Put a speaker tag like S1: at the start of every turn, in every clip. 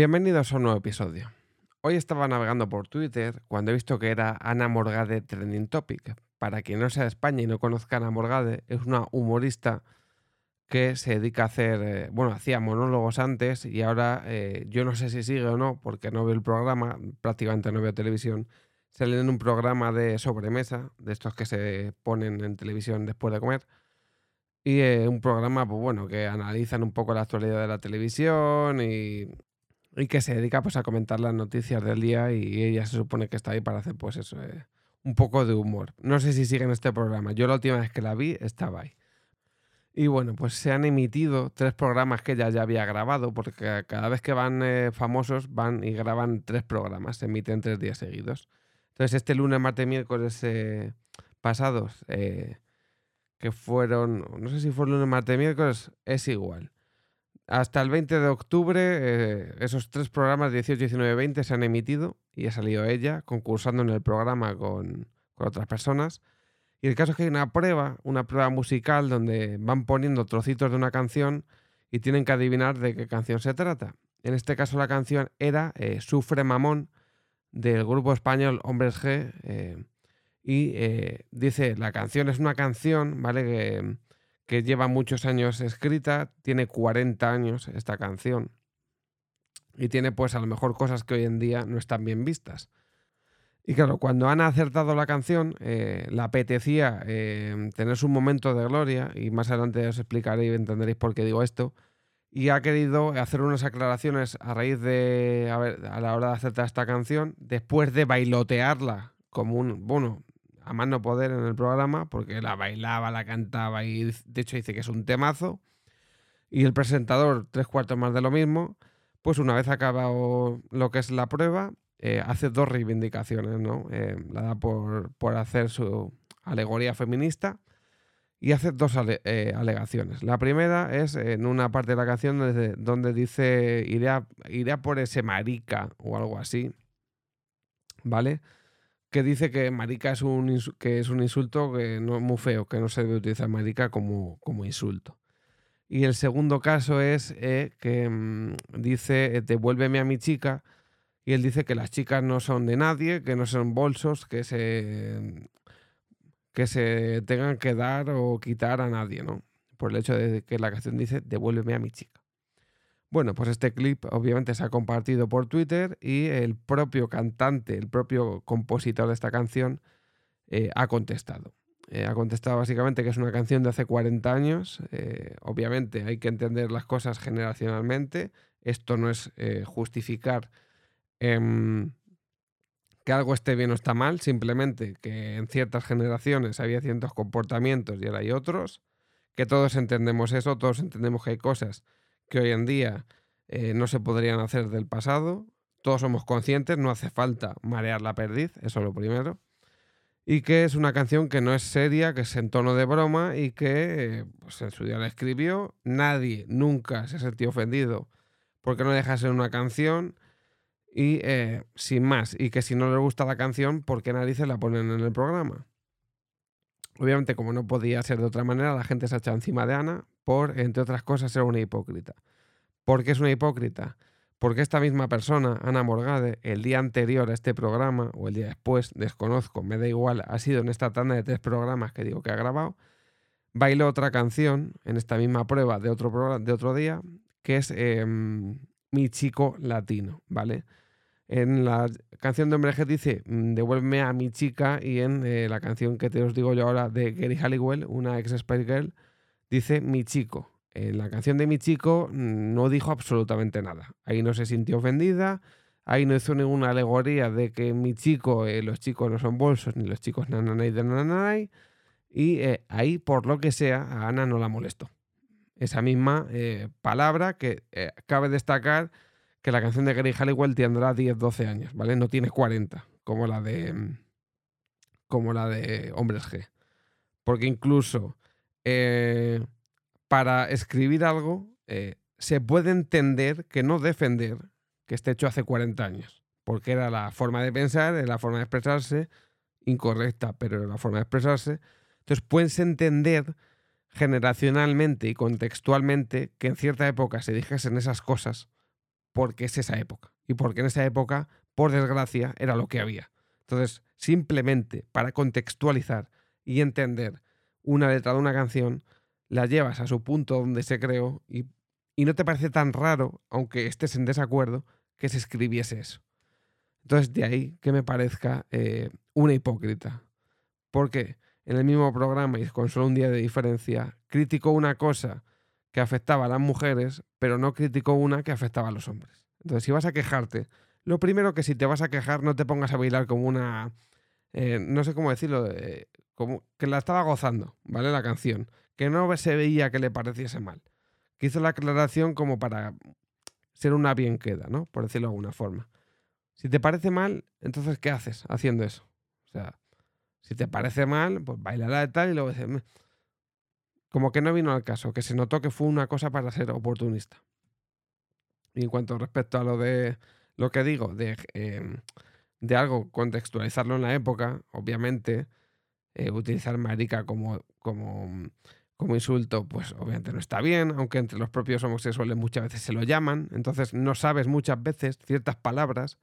S1: Bienvenidos a un nuevo episodio. Hoy estaba navegando por Twitter cuando he visto que era Ana Morgade Trending Topic. Para quien no sea de España y no conozca a Ana Morgade, es una humorista que se dedica a hacer, eh, bueno, hacía monólogos antes y ahora eh, yo no sé si sigue o no, porque no veo el programa, prácticamente no veo televisión. Sale en un programa de sobremesa, de estos que se ponen en televisión después de comer. Y eh, un programa, pues bueno, que analizan un poco la actualidad de la televisión y y que se dedica pues a comentar las noticias del día y ella se supone que está ahí para hacer pues eso, un poco de humor. No sé si sigue en este programa. Yo la última vez que la vi estaba ahí. Y bueno, pues se han emitido tres programas que ella ya había grabado, porque cada vez que van eh, famosos van y graban tres programas, se emiten tres días seguidos. Entonces este lunes, martes, miércoles eh, pasados, que fueron, no sé si fue lunes, martes, miércoles, es igual. Hasta el 20 de octubre, eh, esos tres programas, 18, 19, 20, se han emitido y ha salido ella concursando en el programa con, otras personas. Y el caso es que hay una prueba, una prueba musical donde van poniendo trocitos de una canción y tienen que adivinar de qué canción se trata. En este caso la canción era eh, Sufre Mamón del grupo español Hombres G. Eh, y dice, la canción es una canción, ¿vale? Que, que lleva muchos años escrita, tiene 40 años esta canción y tiene pues a lo mejor cosas que hoy en día no están bien vistas. Y claro, cuando han acertado la canción, eh, la apetecía eh, tener su momento de gloria, y más adelante os explicaré y entenderéis por qué digo esto, y ha querido hacer unas aclaraciones a raíz de, a, a la hora de acertar esta canción, después de bailotearla como un, bueno, a más no poder en el programa, porque la bailaba, la cantaba y de hecho dice que es un temazo. Y el presentador, tres cuartos más de lo mismo, pues una vez acabado lo que es la prueba, eh, hace dos reivindicaciones, ¿no? Eh, la da por, hacer su alegoría feminista y hace dos eh, alegaciones. La primera es en una parte de la canción donde, donde dice iré a por ese marica o algo así, ¿vale? que dice que marica es un, que es un insulto que no muy feo, que no se debe utilizar marica como, como insulto. Y el segundo caso es eh, que mm, dice, devuélveme a mi chica, y él dice que las chicas no son de nadie, que no son bolsos, que se, que se tengan que dar o quitar a nadie, ¿no? Por el hecho de que la canción dice, devuélveme a mi chica. Bueno, pues este clip obviamente se ha compartido por Twitter y el propio cantante, el propio compositor de esta canción eh, ha contestado. Eh, ha contestado básicamente que es una canción de hace 40 años. Eh, obviamente hay que entender las cosas generacionalmente. Esto no es justificar em, que algo esté bien o está mal, simplemente que en ciertas generaciones había ciertos comportamientos y ahora hay otros. Que todos entendemos eso, todos entendemos que hay cosas que hoy en día eh, no se podrían hacer del pasado. Todos somos conscientes, no hace falta marear la perdiz, eso es lo primero. Y que es una canción que no es seria, que es en tono de broma y que pues, en su día la escribió. Nadie nunca se sentió ofendido porque no deja de ser una canción. Y eh, sin más, y que si no le gusta la canción, ¿por qué narices la ponen en el programa? Obviamente, como no podía ser de otra manera, la gente se ha echado encima de Ana por, entre otras cosas, ser una hipócrita. ¿Por qué es una hipócrita? Porque esta misma persona, Ana Morgade, el día anterior a este programa, o el día después, desconozco, me da igual, ha sido en esta tanda de tres programas que digo que ha grabado, bailó otra canción en esta misma prueba de otro, de otro día, que es em, Mi chico latino, ¿vale? En la canción de Hombre G dice mm, Devuélveme a mi chica y en eh, la canción que te os digo yo ahora de Gary Halliwell, una ex Spice Girl, dice mi chico. En la canción de mi chico mm, no dijo absolutamente nada. Ahí no se sintió ofendida, ahí no hizo ninguna alegoría de que mi chico, eh, los chicos no son bolsos, ni los chicos nananay de nananay. Y eh, ahí, por lo que sea, a Ana no la molestó. Esa misma palabra que cabe destacar que la canción de Gary Halliwell tendrá 10, 12 años, ¿vale? No tiene 40, como la de. como la de Hombres G. Porque incluso eh, para escribir algo eh, se puede entender que no defender que esté hecho hace 40 años, porque era la forma de pensar, era la forma de expresarse, incorrecta, pero era la forma de expresarse. Entonces puedes entender generacionalmente y contextualmente que en cierta época se dijesen esas cosas porque es esa época y porque en esa época, por desgracia, era lo que había. Entonces, simplemente para contextualizar y entender una letra de una canción, la llevas a su punto donde se creó y, no te parece tan raro, aunque estés en desacuerdo, que se escribiese eso. Entonces, de ahí que me parezca eh, una hipócrita. Porque en el mismo programa y con solo un día de diferencia, criticó una cosa que afectaba a las mujeres, pero no criticó una que afectaba a los hombres. Entonces, si vas a quejarte, lo primero que si te vas a quejar, no te pongas a bailar como una. Eh, no sé cómo decirlo, eh, como que la estaba gozando, ¿vale? La canción. Que no se veía que le pareciese mal. Que hizo la aclaración como para ser una bien queda, ¿no? Por decirlo de alguna forma. Si te parece mal, entonces, ¿qué haces haciendo eso? O sea, si te parece mal, pues bailará de tal y luego dices. Como que no vino al caso, que se notó que fue una cosa para ser oportunista. Y en cuanto respecto a lo de lo que digo, de, em, de algo, contextualizarlo en la época, obviamente, eh, utilizar marica como, como, como insulto, pues obviamente no está bien, aunque entre los propios homosexuales muchas veces se lo llaman, entonces no sabes muchas veces ciertas palabras.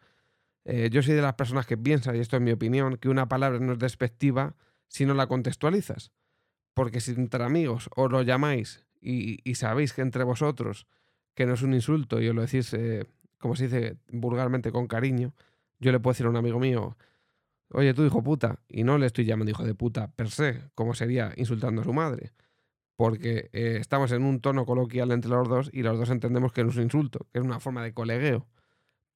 S1: Eh, yo soy de las personas que piensan, y esto es mi opinión, que una palabra no es despectiva si no la contextualizas. Porque si entre amigos os lo llamáis y, sabéis que entre vosotros que no es un insulto y os lo decís, eh, como se dice vulgarmente, con cariño, yo le puedo decir a un amigo mío, oye, tú hijo puta, y no le estoy llamando hijo de puta per se, como sería insultando a su madre, porque eh, estamos en un tono coloquial entre los dos y los dos entendemos que no es un insulto, que es una forma de colegueo.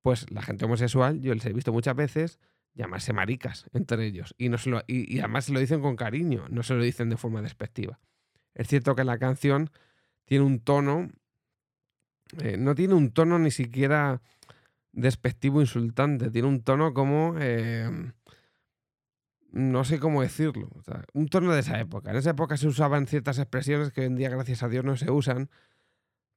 S1: Pues la gente homosexual, yo les he visto muchas veces llamarse maricas entre ellos. Y, no se lo, y, además se lo dicen con cariño, no se lo dicen de forma despectiva. Es cierto que la canción tiene un tono, eh, no tiene un tono ni siquiera despectivo, insultante, tiene un tono como, eh, no sé cómo decirlo, un tono de esa época. En esa época se usaban ciertas expresiones que hoy en día, gracias a Dios, no se usan,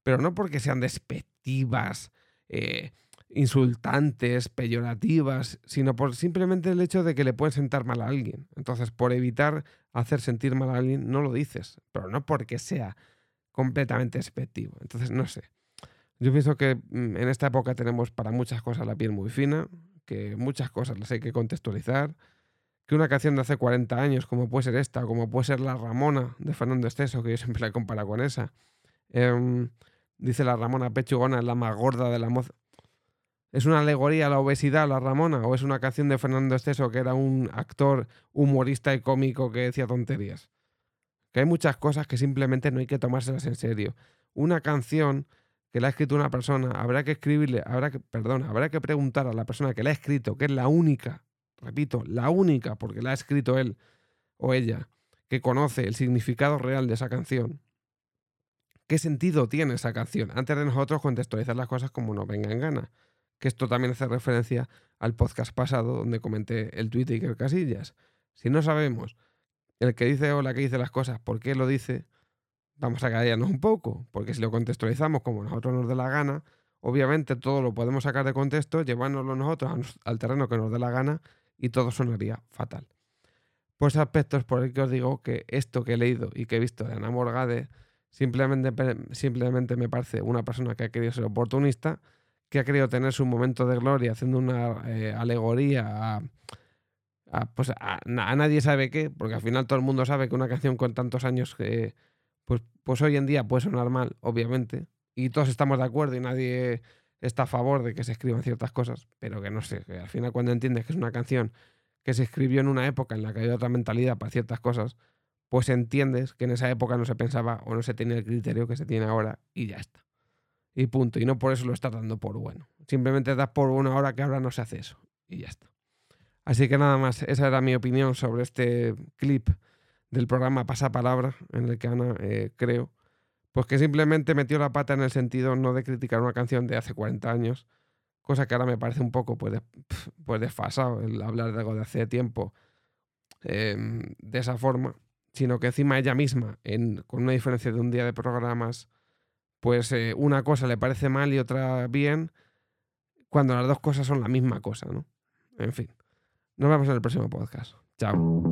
S1: pero no porque sean despectivas. Eh, insultantes, peyorativas, sino por simplemente el hecho de que le pueden sentar mal a alguien. Entonces, por evitar hacer sentir mal a alguien, no lo dices, pero no porque sea completamente despectivo. Entonces, no sé. Yo pienso que mm, en esta época tenemos para muchas cosas la piel muy fina, que muchas cosas las hay que contextualizar, que una canción de hace 40 años, como puede ser esta, como puede ser La Ramona de Fernando Esteso, que yo siempre la comparo con esa, em, dice la Ramona Pechugona, la más gorda de la moza. ¿Es una alegoría la obesidad, la Ramona? ¿O es una canción de Fernando Esteso, que era un actor humorista y cómico que decía tonterías? Que hay muchas cosas que simplemente no hay que tomárselas en serio. Una canción que la ha escrito una persona, habrá que escribirle, habrá que, perdón, habrá que preguntar a la persona que la ha escrito, que es la única, repito, la única, porque la ha escrito él o ella, que conoce el significado real de esa canción. ¿Qué sentido tiene esa canción? Antes de nosotros contextualizar las cosas como nos venga en gana que esto también hace referencia al podcast pasado donde comenté el tweet de Iker Casillas. Si no sabemos el que dice o la que dice las cosas, por qué lo dice, vamos a callarnos un poco, porque si lo contextualizamos como nosotros nos dé la gana, obviamente todo lo podemos sacar de contexto, llevárnoslo nosotros al terreno que nos dé la gana y todo sonaría fatal. Pues aspectos por el que os digo que esto que he leído y que he visto de Ana Morgade simplemente, simplemente me parece una persona que ha querido ser oportunista que ha querido tener su momento de gloria haciendo una eh, alegoría a, pues a, nadie sabe qué, porque al final todo el mundo sabe que una canción con tantos años que pues, pues hoy en día puede sonar mal, obviamente, y todos estamos de acuerdo y nadie está a favor de que se escriban ciertas cosas, pero que no sé, que al final cuando entiendes que es una canción que se escribió en una época en la que había otra mentalidad para ciertas cosas, pues entiendes que en esa época no se pensaba o no se tenía el criterio que se tiene ahora y ya está y punto. Y no por eso lo estás dando por bueno. Simplemente das por bueno ahora que ahora no se hace eso. Y ya está. Así que nada más, esa era mi opinión sobre este clip del programa Pasapalabra, en el que Ana, eh, creo, pues que simplemente metió la pata en el sentido no de criticar una canción de hace 40 años, cosa que ahora me parece un poco pues, pues desfasado el hablar de algo de hace tiempo em, de esa forma, sino que encima ella misma, en, con una diferencia de un día de programas, pues eh, una cosa le parece mal y otra bien, cuando las dos cosas son la misma cosa, ¿no? En fin, nos vemos en el próximo podcast. Chao.